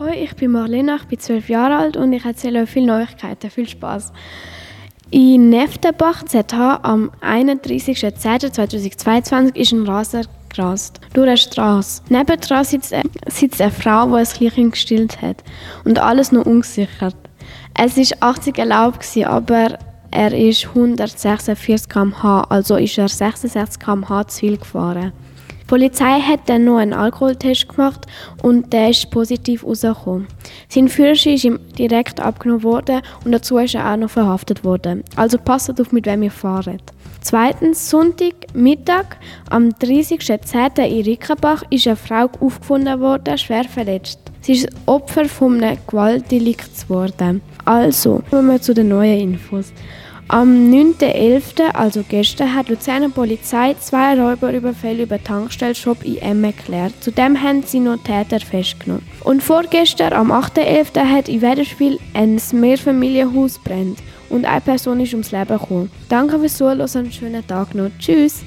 Hallo, ich bin Marlena, ich bin zwölf Jahre alt und ich erzähle euch viele Neuigkeiten. Viel Spaß. In Neftenbach ZH am 31.10.2022 ist ein Raser gerast. Durch eine Straße. Nebendran sitzt, sitzt eine Frau, die ein Kleinkind gestillt hat. Und alles noch ungesichert. Es war 80 erlaubt, aber er ist 146 km/h, also ist er 66 km/h zu viel gefahren. Polizei hat dann noch einen Alkoholtest gemacht und der ist positiv rausgekommen. Sein Führerschein ist ihm direkt abgenommen worden und dazu ist er auch noch verhaftet worden. Also passt auf, mit wem ihr fahrt. Zweitens, Sonntag Mittag am 30.10. in Rickenbach ist eine Frau aufgefunden worden, schwer verletzt. Sie ist Opfer von einem Gewaltdelikt geworden. Also, kommen wir zu den neuen Infos. Am 9.11., also gestern, hat die Luzerner Polizei zwei Räuberüberfälle über Tankstellshop in Emme geklärt. Zudem haben sie noch Täter festgenommen. Und vorgestern, am 8.11., hat in Wederspiel ein Mehrfamilienhaus brennt und eine Person ist ums Leben gekommen. Danke fürs Zuhören und einen schönen Tag noch. Tschüss!